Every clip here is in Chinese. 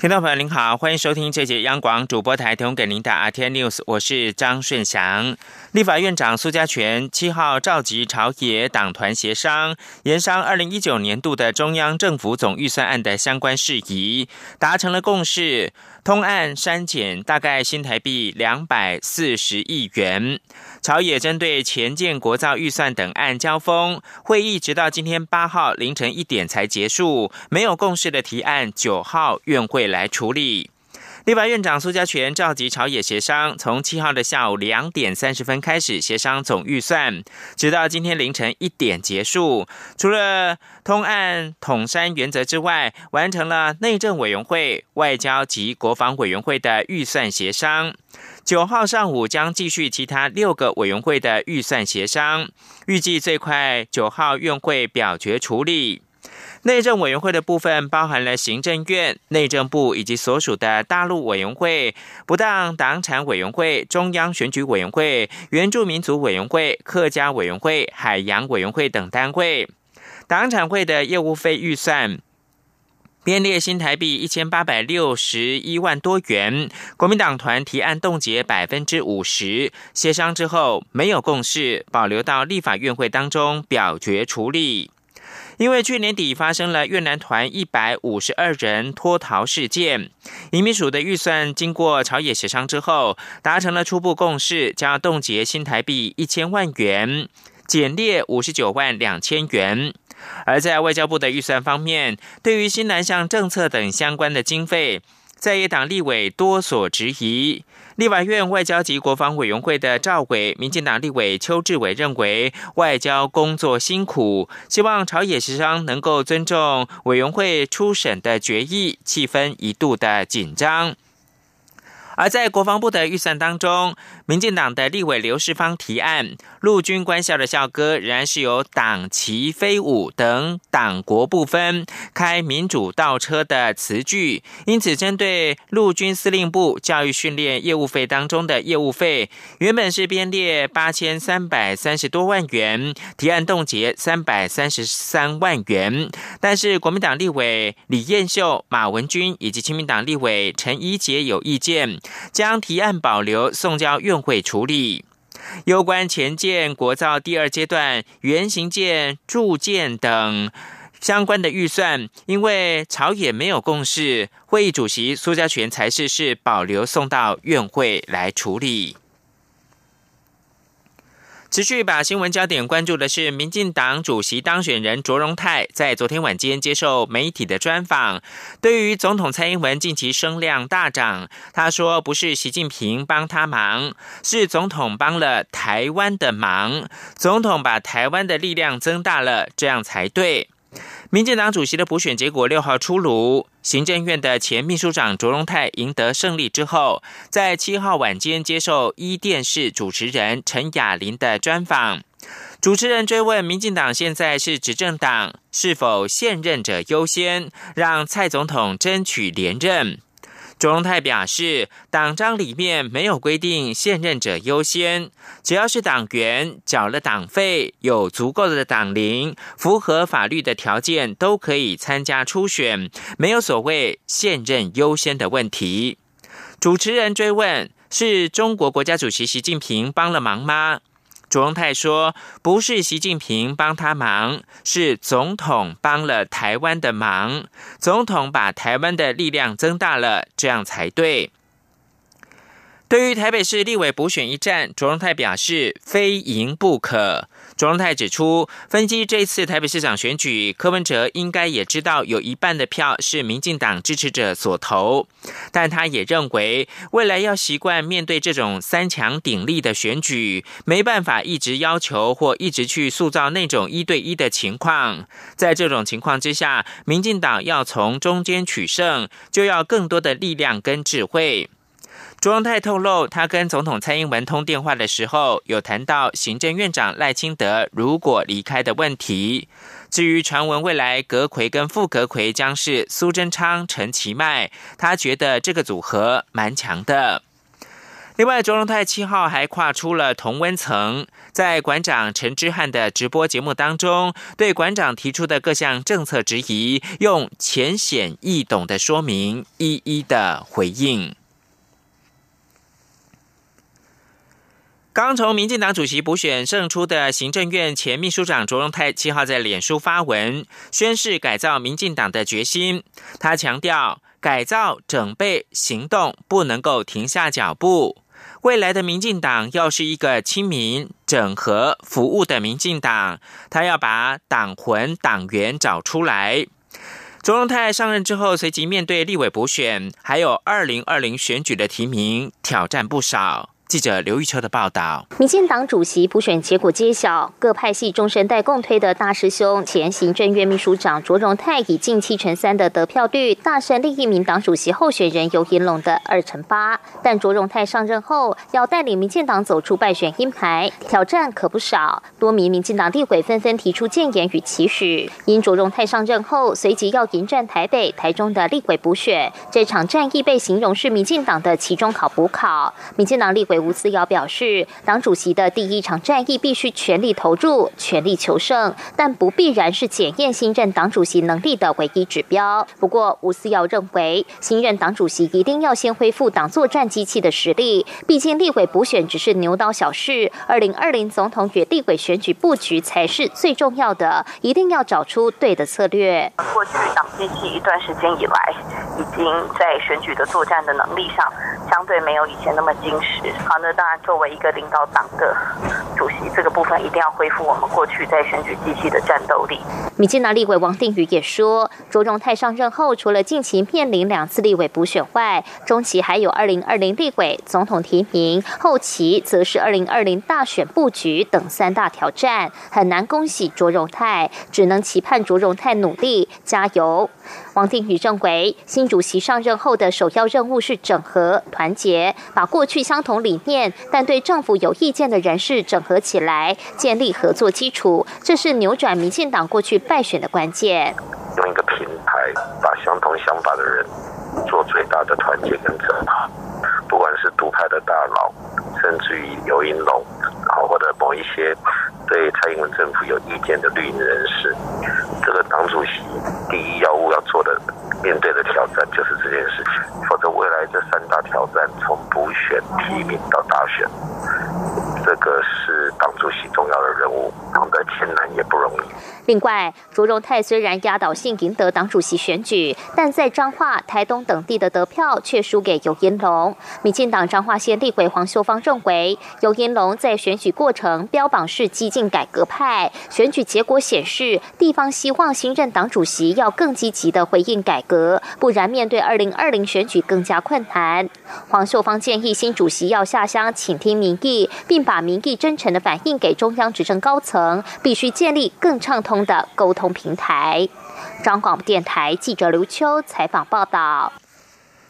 听众朋友您好，欢迎收听这节央广主播台提供给您的 RTI News，我是张顺祥。立法院长苏家全七号召集朝野党团协商，研商二零一九年度的中央政府总预算案的相关事宜，达成了共识。通案删减大概新台币两百四十亿元。朝野针对前建国造预算等案交锋，会议直到今天八号凌晨一点才结束。没有共识的提案，九号院会来处理。立法院长苏家全召集朝野协商，从七号的下午两点三十分开始协商总预算，直到今天凌晨一点结束。除了通案统删原则之外，完成了内政委员会、外交及国防委员会的预算协商。九号上午将继续其他六个委员会的预算协商，预计最快九号院会表决处理。内政委员会的部分包含了行政院、内政部以及所属的大陆委员会、不当党产委员会、中央选举委员会、原住民族委员会、客家委员会、海洋委员会等单位。党产会的业务费预算编列新台币一千八百六十一万多元，国民党团提案冻结百分之五十，协商之后没有共识，保留到立法院会当中表决处理。因为去年底发生了越南团一百五十二人脱逃事件，移民署的预算经过朝野协商之后，达成了初步共识，将冻结新台币一千万元，减列五十九万两千元。而在外交部的预算方面，对于新南向政策等相关的经费，在野党立委多所质疑。立法院外交及国防委员会的赵伟，民进党立委邱志伟认为，外交工作辛苦，希望朝野协商能够尊重委员会初审的决议，气氛一度的紧张。而在国防部的预算当中，民进党的立委刘世芳提案，陆军官校的校歌仍然是由党旗飞舞等党国不分，开民主倒车的词句。因此，针对陆军司令部教育训练业务费当中的业务费，原本是编列八千三百三十多万元，提案冻结三百三十三万元。但是，国民党立委李彦秀、马文君以及亲民党立委陈怡杰有意见。将提案保留，送交院会处理。有关前建国造第二阶段原型舰铸舰等相关的预算，因为朝野没有共识，会议主席苏家全才是是保留送到院会来处理。持续把新闻焦点关注的是，民进党主席当选人卓荣泰在昨天晚间接受媒体的专访，对于总统蔡英文近期声量大涨，他说不是习近平帮他忙，是总统帮了台湾的忙，总统把台湾的力量增大了，这样才对。民进党主席的补选结果六号出炉，行政院的前秘书长卓荣泰赢得胜利之后，在七号晚间接受一电视主持人陈雅玲的专访，主持人追问民进党现在是执政党，是否现任者优先，让蔡总统争取连任。卓荣泰表示，党章里面没有规定现任者优先，只要是党员缴了党费、有足够的党龄、符合法律的条件，都可以参加初选，没有所谓现任优先的问题。主持人追问：是中国国家主席习近平帮了忙吗？卓荣泰说：“不是习近平帮他忙，是总统帮了台湾的忙。总统把台湾的力量增大了，这样才对。”对于台北市立委补选一战，卓荣泰表示：“非赢不可。”卓荣泰指出，分析这次台北市长选举，柯文哲应该也知道有一半的票是民进党支持者所投，但他也认为，未来要习惯面对这种三强鼎立的选举，没办法一直要求或一直去塑造那种一对一的情况。在这种情况之下，民进党要从中间取胜，就要更多的力量跟智慧。卓荣泰透露，他跟总统蔡英文通电话的时候，有谈到行政院长赖清德如果离开的问题。至于传闻未来阁魁跟副阁魁将是苏贞昌、陈其迈，他觉得这个组合蛮强的。另外，卓荣泰七号还跨出了同温层，在馆长陈之汉的直播节目当中，对馆长提出的各项政策质疑，用浅显易懂的说明，一一的回应。刚从民进党主席补选胜出的行政院前秘书长卓荣泰七号在脸书发文，宣誓改造民进党的决心。他强调，改造整备行动不能够停下脚步。未来的民进党要是一个亲民、整合、服务的民进党，他要把党魂、党员找出来。卓荣泰上任之后，随即面对立委补选，还有二零二零选举的提名，挑战不少。记者刘玉秋的报道：民进党主席补选结果揭晓，各派系中生代共推的大师兄、前行政院秘书长卓荣泰以近七成三的得票率大胜另一名党主席候选人尤银龙的二成八。但卓荣泰上任后要带领民进党走出败选阴霾，挑战可不少。多名民进党立委纷纷提出建言与期许。因卓荣泰上任后随即要迎战台北、台中的立委补选，这场战役被形容是民进党的期中考补考。民进党立委。吴思瑶表示，党主席的第一场战役必须全力投入、全力求胜，但不必然是检验新任党主席能力的唯一指标。不过，吴思瑶认为，新任党主席一定要先恢复党作战机器的实力。毕竟，立委补选只是牛刀小事，二零二零总统与立委选举布局才是最重要的，一定要找出对的策略。过去党机器一段时间以来，已经在选举的作战的能力上，相对没有以前那么精实。好，那当然，作为一个领导党的主席，这个部分一定要恢复我们过去在选举机器的战斗力。民进党立委王定宇也说，卓荣泰上任后，除了近期面临两次立委补选外，中期还有二零二零立委总统提名，后期则是二零二零大选布局等三大挑战，很难恭喜卓荣泰，只能期盼卓荣泰努力加油。王定宇认为，新主席上任后的首要任务是整合团结，把过去相同理念但对政府有意见的人士整合起来，建立合作基础，这是扭转民进党过去败选的关键。用一个平台，把相同想法的人做最大的团结跟整合，不管是独派的大佬，甚至于游银龙，然后或者某一些对蔡英文政府有意见的绿营人士。这个党主席第一要务要的、面对的挑战就是这件事情，否则未来这三大挑战，从补选、提名到大选，这个是党主席重要的任务，艰难也不容易。另外，卓荣泰虽然压倒性赢得党主席选举，但在彰化、台东等地的得票却输给尤银龙。民进党彰化县立委黄秀芳认为，尤银龙在选举过程标榜是激进改革派，选举结果显示，地方希望新任党主席要更积极的回应改革，不然面对二零二零选举更加困难。黄秀芳建议新主席要下乡倾听民意，并把民意真诚的反映给中央执政高层，必须建立更畅通。的沟通平台。张广播电台记者刘秋采访报道。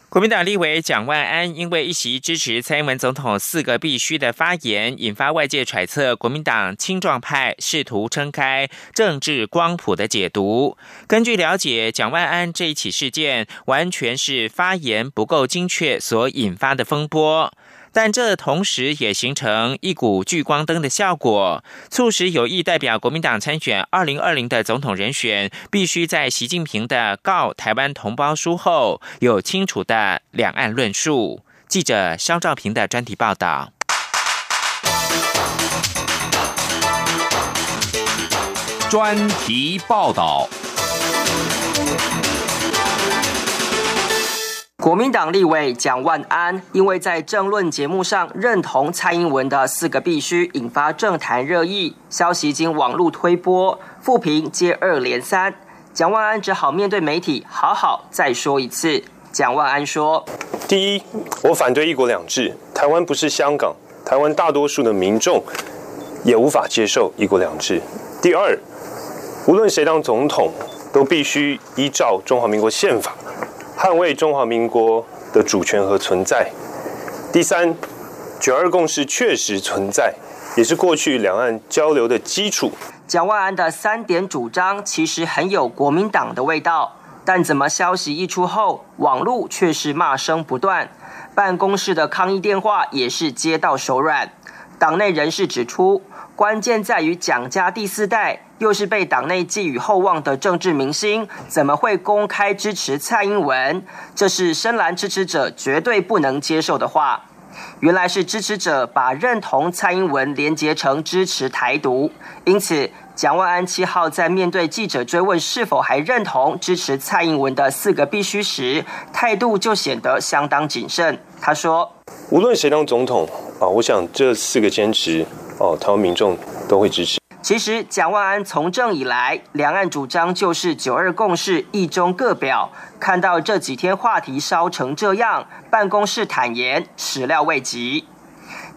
国民党立委蒋万安因为一席支持蔡英文总统四个必须的发言，引发外界揣测国民党青壮派试图撑开政治光谱的解读。根据了解，蒋万安这一起事件完全是发言不够精确所引发的风波。但这同时也形成一股聚光灯的效果，促使有意代表国民党参选二零二零的总统人选，必须在习近平的告台湾同胞书后，有清楚的两岸论述。记者肖兆平的专题报道。专题报道。国民党立委蒋万安因为在政论节目上认同蔡英文的四个必须，引发政坛热议。消息经网络推播，复评接二连三，蒋万安只好面对媒体，好好再说一次。蒋万安说：“第一，我反对一国两制，台湾不是香港，台湾大多数的民众也无法接受一国两制。第二，无论谁当总统，都必须依照中华民国宪法。”捍卫中华民国的主权和存在。第三，九二共识确实存在，也是过去两岸交流的基础。蒋万安的三点主张其实很有国民党的味道，但怎么消息一出后，网络却是骂声不断，办公室的抗议电话也是接到手软。党内人士指出，关键在于蒋家第四代。又是被党内寄予厚望的政治明星，怎么会公开支持蔡英文？这是深蓝支持者绝对不能接受的话。原来是支持者把认同蔡英文连结成支持台独，因此蒋万安七号在面对记者追问是否还认同支持蔡英文的四个必须时，态度就显得相当谨慎。他说：“无论谁当总统啊，我想这四个坚持哦，台湾民众都会支持。”其实，蒋万安从政以来，两岸主张就是九二共识，一中各表。看到这几天话题烧成这样，办公室坦言始料未及。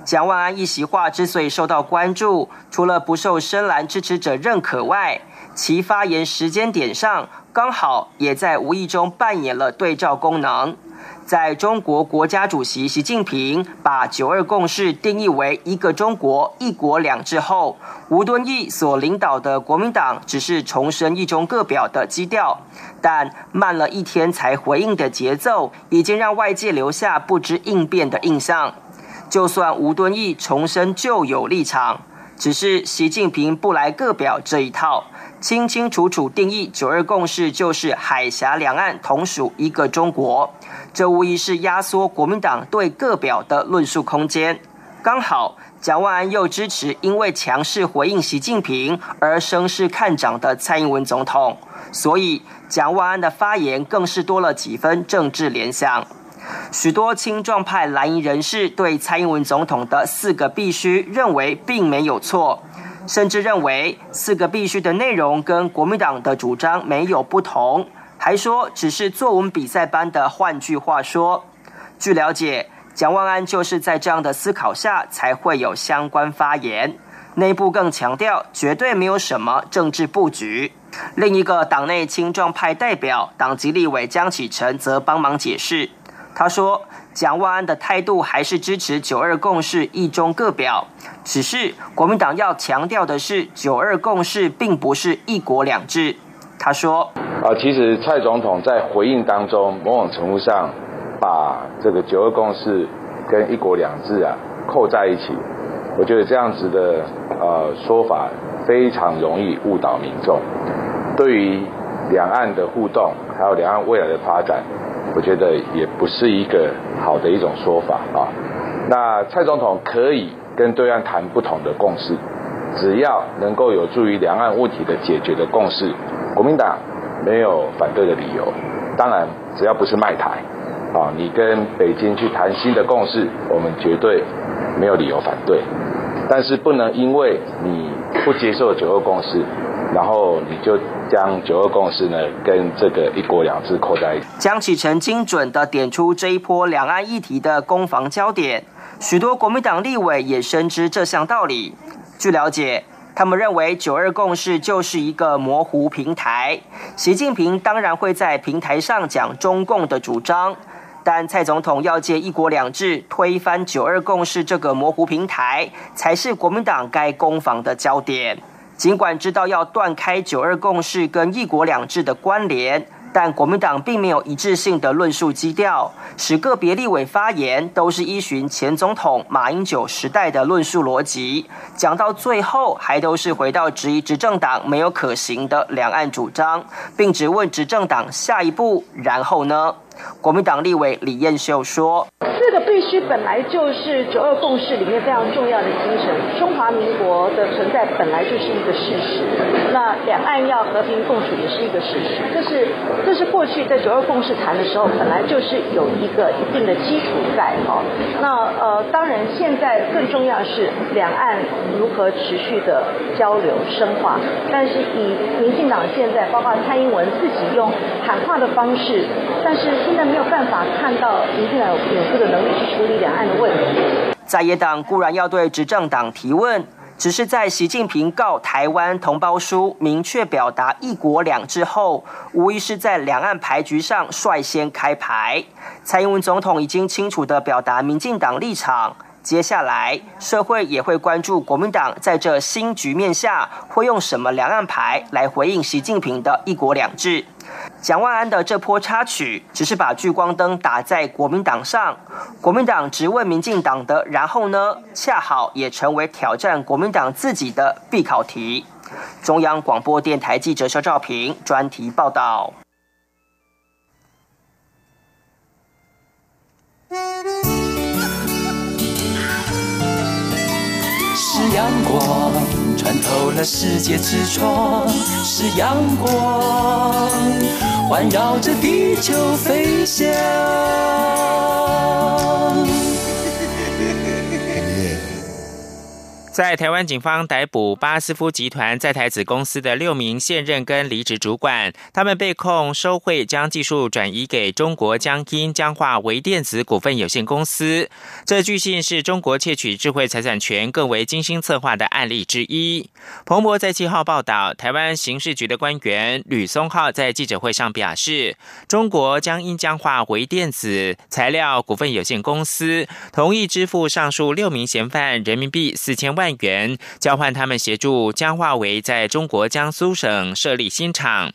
蒋万安一席话之所以受到关注，除了不受深蓝支持者认可外，其发言时间点上刚好也在无意中扮演了对照功能。在中国国家主席习近平把“九二共识”定义为一个中国、一国两制后，吴敦义所领导的国民党只是重申“一中各表”的基调，但慢了一天才回应的节奏，已经让外界留下不知应变的印象。就算吴敦义重申旧有立场，只是习近平不来各表这一套。清清楚楚定义“九二共识”就是海峡两岸同属一个中国，这无疑是压缩国民党对各表的论述空间。刚好蒋万安又支持因为强势回应习近平而声势看涨的蔡英文总统，所以蒋万安的发言更是多了几分政治联想。许多青壮派蓝营人士对蔡英文总统的四个必须认为并没有错。甚至认为四个必须的内容跟国民党的主张没有不同，还说只是作文比赛般的换句话说。据了解，蒋万安就是在这样的思考下才会有相关发言。内部更强调绝对没有什么政治布局。另一个党内青壮派代表党籍立委江启臣则帮忙解释，他说。蒋万安的态度还是支持“九二共识”一中各表，只是国民党要强调的是“九二共识”并不是一国两制。他说：“啊，其实蔡总统在回应当中，某种程度上把这个‘九二共识’跟‘一国两制’啊扣在一起，我觉得这样子的呃说法非常容易误导民众，对于两岸的互动，还有两岸未来的发展。”我觉得也不是一个好的一种说法啊。那蔡总统可以跟对岸谈不同的共识，只要能够有助于两岸问题的解决的共识，国民党没有反对的理由。当然，只要不是卖台啊，你跟北京去谈新的共识，我们绝对没有理由反对。但是不能因为你不接受九二共识。然后你就将九二共识呢跟这个一国两制扣在一起。江启臣精准的点出这一波两岸议题的攻防焦点，许多国民党立委也深知这项道理。据了解，他们认为九二共识就是一个模糊平台，习近平当然会在平台上讲中共的主张，但蔡总统要借一国两制推翻九二共识这个模糊平台，才是国民党该攻防的焦点。尽管知道要断开“九二共识”跟“一国两制”的关联，但国民党并没有一致性的论述基调，使个别立委发言都是依循前总统马英九时代的论述逻辑，讲到最后还都是回到质疑执政党没有可行的两岸主张，并只问执政党下一步然后呢？国民党立委李彦秀说。这个必须本来就是九二共识里面非常重要的精神，中华民国的存在本来就是一个事实，那两岸要和平共处也是一个事实，这是这是过去在九二共识谈的时候本来就是有一个一定的基础在哦。那呃，当然现在更重要是两岸如何持续的交流深化，但是以民进党现在包括蔡英文自己用喊话的方式，但是现在没有办法看到民进党有这个。能力去处理两岸的问题。在野党固然要对执政党提问，只是在习近平告台湾同胞书明确表达一国两制后，无疑是在两岸牌局上率先开牌。蔡英文总统已经清楚的表达民进党立场，接下来，社会也会关注国民党在这新局面下会用什么两岸牌来回应习近平的一国两制。蒋万安的这波插曲，只是把聚光灯打在国民党上，国民党直问民进党的，然后呢，恰好也成为挑战国民党自己的必考题。中央广播电台记者肖兆平专题报道。阳光穿透了世界之窗，是阳光环绕着地球飞翔。在台湾警方逮捕巴斯夫集团在台子公司的六名现任跟离职主管，他们被控收贿，将技术转移给中国江阴江化微电子股份有限公司。这据信是中国窃取智慧财产权更为精心策划的案例之一。彭博在七号报道，台湾刑事局的官员吕松浩在记者会上表示，中国江阴江化微电子材料股份有限公司同意支付上述六名嫌犯人民币四千万。万元交换他们协助江化为在中国江苏省设立新厂。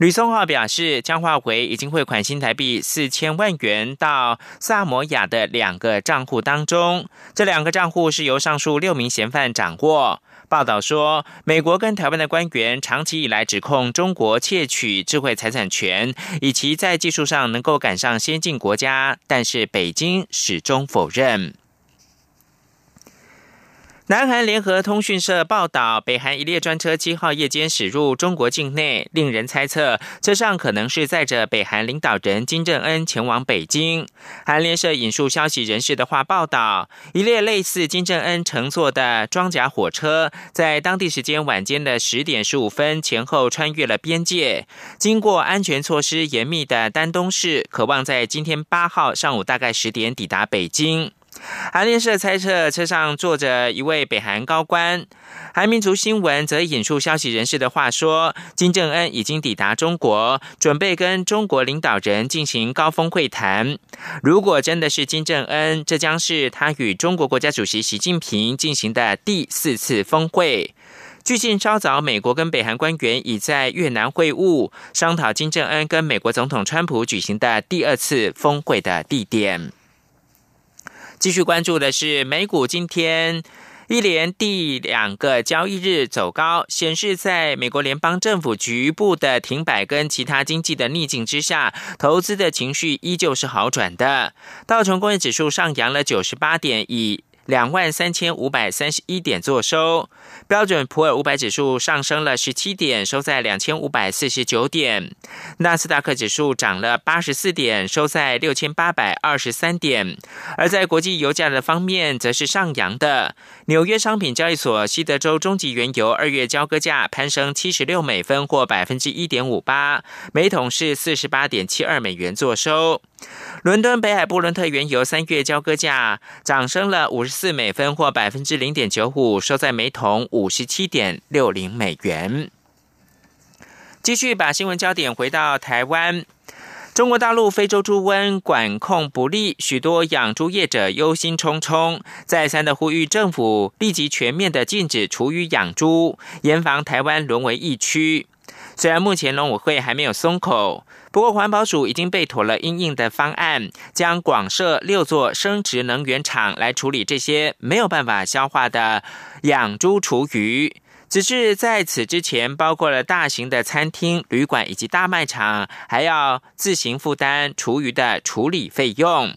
吕松浩表示，江化为已经汇款新台币四千万元到萨摩亚的两个账户当中，这两个账户是由上述六名嫌犯掌握。报道说，美国跟台湾的官员长期以来指控中国窃取智慧财产权，以及在技术上能够赶上先进国家，但是北京始终否认。南韩联合通讯社报道，北韩一列专车七号夜间驶入中国境内，令人猜测车上可能是载着北韩领导人金正恩前往北京。韩联社引述消息人士的话报道，一列类似金正恩乘坐的装甲火车，在当地时间晚间的十点十五分前后穿越了边界，经过安全措施严密的丹东市，渴望在今天八号上午大概十点抵达北京。韩联社猜测车上坐着一位北韩高官。韩民族新闻则引述消息人士的话说，金正恩已经抵达中国，准备跟中国领导人进行高峰会谈。如果真的是金正恩，这将是他与中国国家主席习近平进行的第四次峰会。据信，稍早，美国跟北韩官员已在越南会晤，商讨金正恩跟美国总统川普举行的第二次峰会的地点。继续关注的是美股，今天一连第两个交易日走高，显示在美国联邦政府局部的停摆跟其他经济的逆境之下，投资的情绪依旧是好转的。道琼工业指数上扬了九十八点，以两万三千五百三十一点做收。标准普尔五百指数上升了十七点，收在两千五百四十九点。纳斯达克指数涨了八十四点，收在六千八百二十三点。而在国际油价的方面，则是上扬的。纽约商品交易所西德州中级原油二月交割价攀升七十六美分，或百分之一点五八，每桶是四十八点七二美元做收。伦敦北海布伦特原油三月交割价涨升了五十四美分，或百分之零点九五，收在每桶五十七点六零美元。继续把新闻焦点回到台湾，中国大陆非洲猪瘟管控不力，许多养猪业者忧心忡忡，再三的呼吁政府立即全面的禁止厨余养猪，严防台湾沦为疫区。虽然目前农委会还没有松口。不过，环保署已经备妥了应应的方案，将广设六座生殖能源厂来处理这些没有办法消化的养猪厨余。只是在此之前，包括了大型的餐厅、旅馆以及大卖场，还要自行负担厨余的处理费用。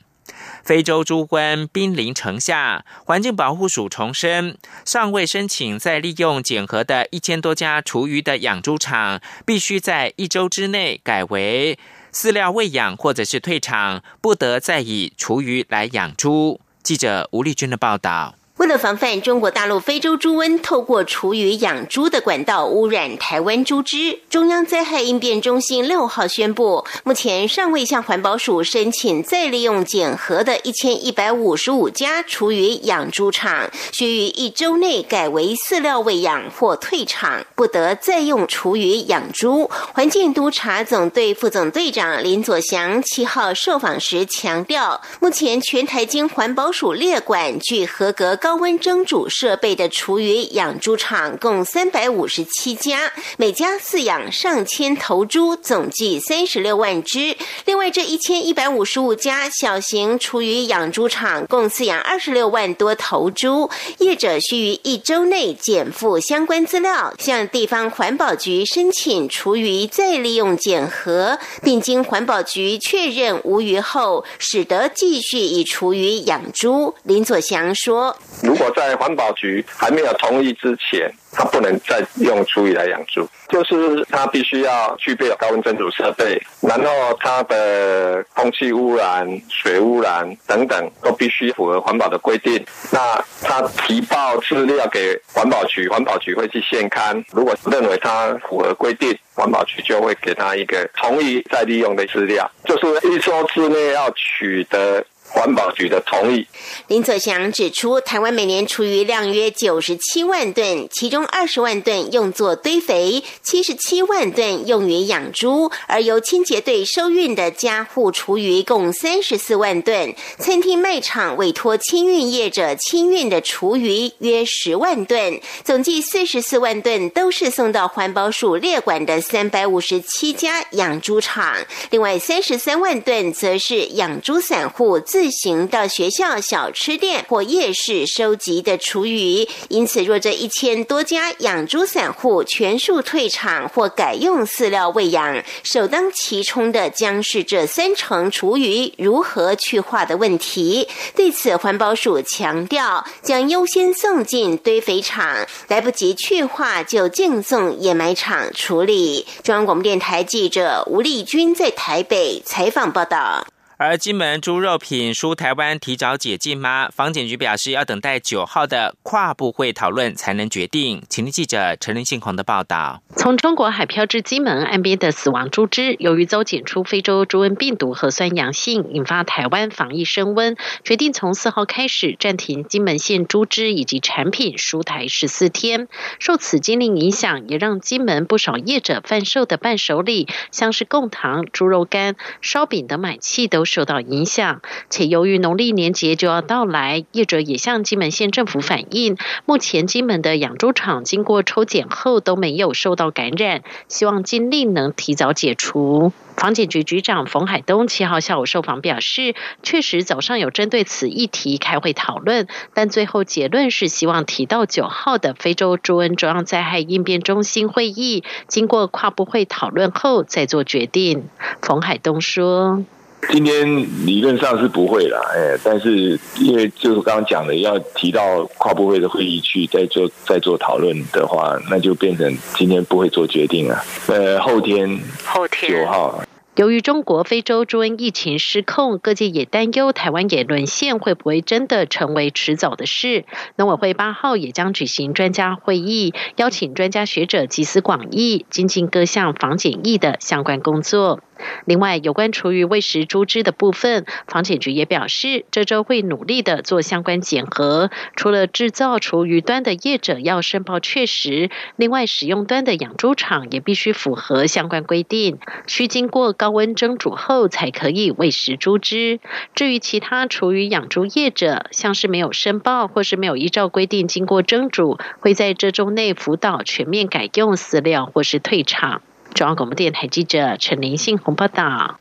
非洲猪瘟濒临城下，环境保护署重申，尚未申请再利用检核的一千多家厨余的养猪场，必须在一周之内改为饲料喂养，或者是退场，不得再以厨余来养猪。记者吴丽君的报道。为了防范中国大陆非洲猪瘟透过厨余养猪的管道污染台湾猪只，中央灾害应变中心六号宣布，目前尚未向环保署申请再利用检核的一千一百五十五家厨余养猪场，需于一周内改为饲料喂养或退场，不得再用厨余养猪。环境督察总队副总队长林佐祥七号受访时强调，目前全台经环保署列管具合格高。高温蒸煮设备的厨余养猪场共三百五十七家，每家饲养上千头猪，总计三十六万只。另外，这一千一百五十五家小型厨余养猪场共饲养二十六万多头猪。业者需于一周内减负相关资料，向地方环保局申请厨余再利用检核，并经环保局确认无余后，使得继续以厨余养猪。林佐祥说。如果在环保局还没有同意之前，他不能再用厨余来养猪，就是他必须要具备高温蒸煮设备，然后它的空气污染、水污染等等都必须符合环保的规定。那他提报资料给环保局，环保局会去现刊，如果认为他符合规定，环保局就会给他一个同意再利用的资料，就是一周之内要取得。环保局的同意。林佐祥指出，台湾每年厨余量约九十七万吨，其中二十万吨用作堆肥，七十七万吨用于养猪，而由清洁队收运的家户厨余共三十四万吨。餐厅卖场委托清运业者清运的厨余约十万吨，总计四十四万吨都是送到环保署列管的三百五十七家养猪场，另外三十三万吨则是养猪散户自。自行到学校、小吃店或夜市收集的厨余，因此若这一千多家养猪散户全数退场或改用饲料喂养，首当其冲的将是这三成厨余如何去化的问题。对此，环保署强调，将优先送进堆肥厂，来不及去化就净送掩埋场处理。中央广播电台记者吴丽君在台北采访报道。而金门猪肉品输台湾提早解禁吗？防检局表示要等待九号的跨部会讨论才能决定。请听记者陈林信宏的报道。从中国海漂至金门岸边的死亡猪只，由于遭检出非洲猪瘟病毒核酸阳性，引发台湾防疫升温，决定从四号开始暂停金门县猪只以及产品输台十四天。受此禁令影响，也让金门不少业者贩售的伴手礼，像是贡糖、猪肉干、烧饼等买气都。受到影响，且由于农历年节就要到来，业者也向金门县政府反映，目前金门的养猪场经过抽检后都没有受到感染，希望禁令能提早解除。房检局局长冯海东七号下午受访表示，确实早上有针对此议题开会讨论，但最后结论是希望提到九号的非洲猪瘟中央灾害应变中心会议，经过跨部会讨论后再做决定。冯海东说。今天理论上是不会了，哎，但是因为就是刚刚讲的，要提到跨部会的会议去再做再做讨论的话，那就变成今天不会做决定了。呃，后天后天九号。由于中国非洲猪瘟疫情失控，各界也担忧台湾也沦陷会不会真的成为迟早的事。农委会八号也将举行专家会议，邀请专家学者集思广益，精进各项防检疫的相关工作。另外，有关厨余喂食猪只的部分，房检局也表示，这周会努力的做相关检核。除了制造厨余端的业者要申报确实，另外使用端的养猪场也必须符合相关规定，需经过高温蒸煮后才可以喂食猪只。至于其他厨余养猪业者，像是没有申报或是没有依照规定经过蒸煮，会在这周内辅导全面改用饲料或是退场。中央广播电台记者陈林信宏报道。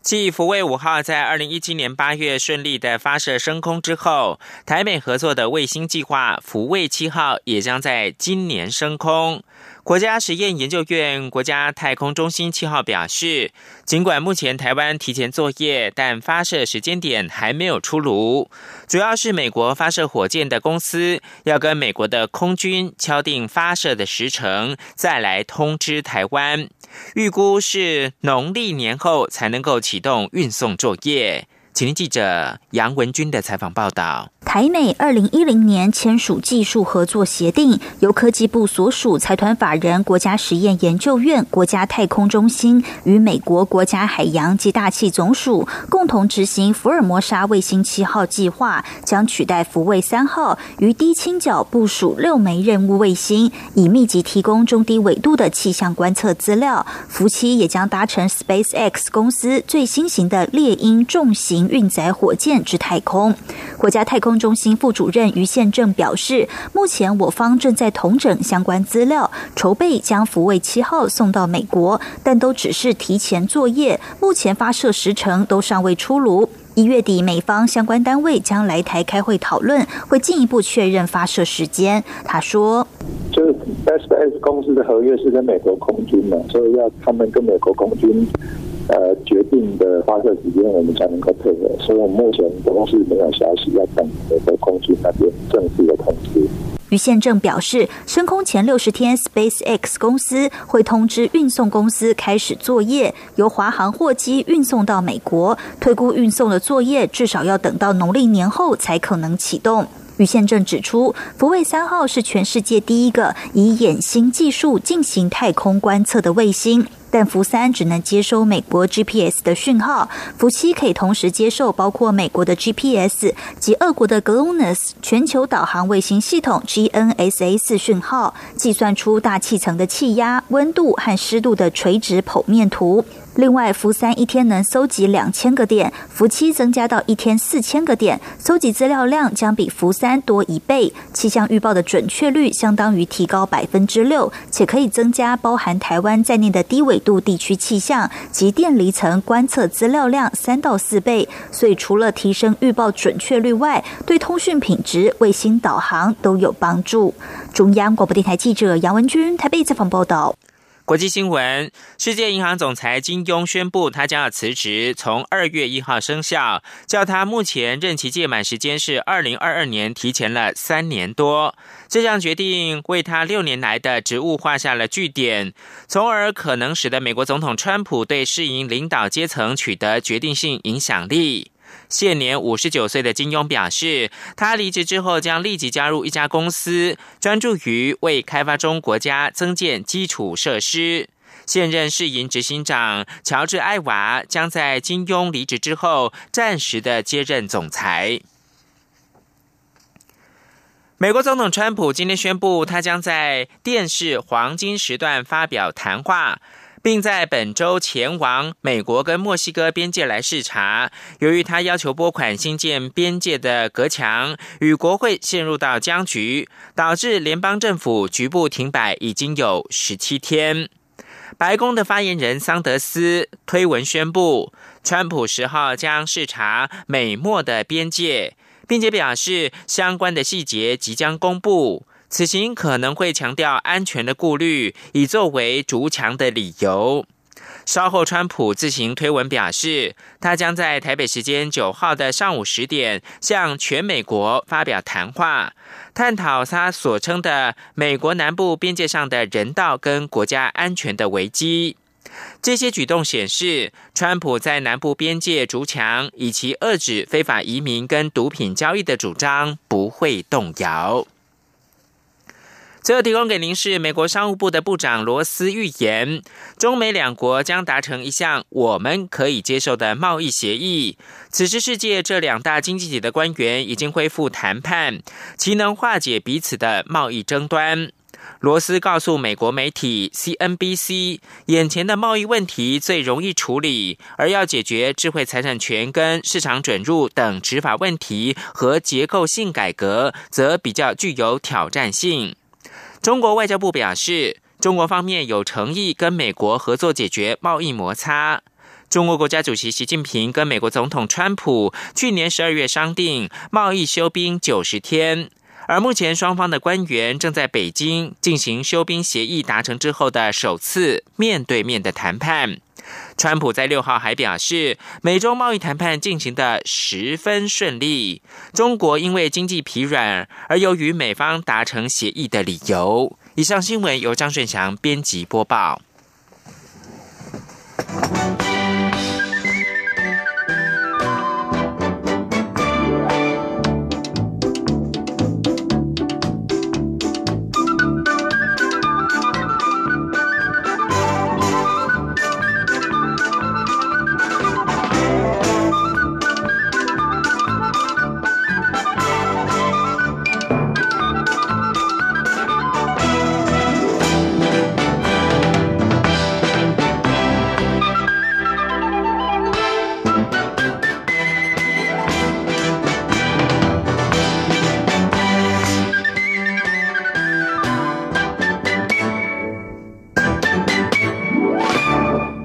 继福卫五号在二零一七年八月顺利的发射升空之后，台美合作的卫星计划福卫七号也将在今年升空。国家实验研究院国家太空中心七号表示，尽管目前台湾提前作业，但发射时间点还没有出炉。主要是美国发射火箭的公司要跟美国的空军敲定发射的时程，再来通知台湾。预估是农历年后才能够启动运送作业。请听记者杨文军的采访报道。台美二零一零年签署技术合作协定，由科技部所属财团法人国家实验研究院、国家太空中心与美国国家海洋及大气总署共同执行福尔摩沙卫星七号计划，将取代福卫三号于低倾角部署六枚任务卫星，以密集提供中低纬度的气象观测资料。福七也将搭乘 SpaceX 公司最新型的猎鹰重型运载火箭至太空。国家太空中心副主任于宪正表示，目前我方正在统整相关资料，筹备将福卫七号送到美国，但都只是提前作业，目前发射时程都尚未出炉。一月底，美方相关单位将来台开会讨论，会进一步确认发射时间。他说：“就是 SpaceX 公司的合约是跟美国空军的，所以要他们跟美国空军。”呃，决定的发射时间我们才能够配合，所以目前都是没有消息，要等美国空军那边正式的通知。于宪正表示，升空前六十天，SpaceX 公司会通知运送公司开始作业，由华航货机运送到美国。推估运送的作业至少要等到农历年后才可能启动。于宪正指出，福卫三号是全世界第一个以眼星技术进行太空观测的卫星。但福三只能接收美国 GPS 的讯号，福七可以同时接受包括美国的 GPS 及俄国的 GLONASS 全球导航卫星系统 GNSS 讯号，计算出大气层的气压、温度和湿度的垂直剖面图。另外，福三一天能搜集两千个点，福七增加到一天四千个点，搜集资料量将比福三多一倍。气象预报的准确率相当于提高百分之六，且可以增加包含台湾在内的低纬度地区气象及电离层观测资料量三到四倍。所以，除了提升预报准确率外，对通讯品质、卫星导航都有帮助。中央广播电台记者杨文君台北采访报道。国际新闻：世界银行总裁金庸宣布，他将要辞职，从二月一号生效，叫他目前任期届满时间是二零二二年，提前了三年多。这项决定为他六年来的职务画下了句点，从而可能使得美国总统川普对适应领导阶层取得决定性影响力。现年五十九岁的金庸表示，他离职之后将立即加入一家公司，专注于为开发中国家增建基础设施。现任世银执行长乔治·艾娃将在金庸离职之后暂时的接任总裁。美国总统川普今天宣布，他将在电视黄金时段发表谈话。并在本周前往美国跟墨西哥边界来视察。由于他要求拨款新建边界的隔墙，与国会陷入到僵局，导致联邦政府局部停摆已经有十七天。白宫的发言人桑德斯推文宣布，川普十号将视察美墨的边界，并且表示相关的细节即将公布。此行可能会强调安全的顾虑，以作为逐墙的理由。稍后，川普自行推文表示，他将在台北时间九号的上午十点向全美国发表谈话，探讨他所称的美国南部边界上的人道跟国家安全的危机。这些举动显示，川普在南部边界筑墙以及遏制非法移民跟毒品交易的主张不会动摇。最后提供给您是美国商务部的部长罗斯预言，中美两国将达成一项我们可以接受的贸易协议。此时，世界这两大经济体的官员已经恢复谈判，其能化解彼此的贸易争端。罗斯告诉美国媒体 CNBC，眼前的贸易问题最容易处理，而要解决智慧财产权跟市场准入等执法问题和结构性改革，则比较具有挑战性。中国外交部表示，中国方面有诚意跟美国合作解决贸易摩擦。中国国家主席习近平跟美国总统川普去年十二月商定贸易休兵九十天，而目前双方的官员正在北京进行休兵协议达成之后的首次面对面的谈判。川普在六号还表示，美中贸易谈判进行的十分顺利。中国因为经济疲软而由于美方达成协议的理由。以上新闻由张顺祥编辑播报。